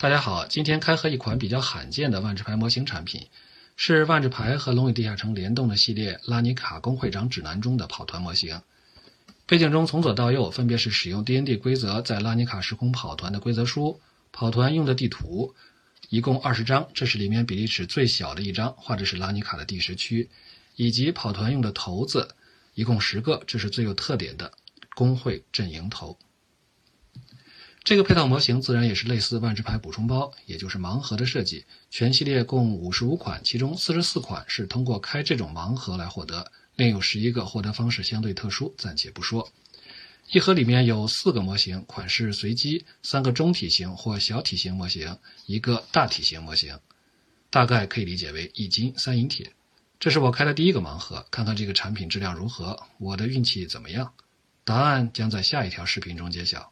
大家好，今天开盒一款比较罕见的万智牌模型产品，是万智牌和龙与地下城联动的系列拉尼卡工会长指南中的跑团模型。背景中从左到右分别是使用 DND 规则在拉尼卡时空跑团的规则书、跑团用的地图，一共二十张，这是里面比例尺最小的一张，画的是拉尼卡的第十区，以及跑团用的骰子，一共十个，这是最有特点的工会阵营头。这个配套模型自然也是类似万智牌补充包，也就是盲盒的设计。全系列共五十五款，其中四十四款是通过开这种盲盒来获得，另有十一个获得方式相对特殊，暂且不说。一盒里面有四个模型，款式随机，三个中体型或小体型模型，一个大体型模型，大概可以理解为一金三银铁。这是我开的第一个盲盒，看看这个产品质量如何，我的运气怎么样？答案将在下一条视频中揭晓。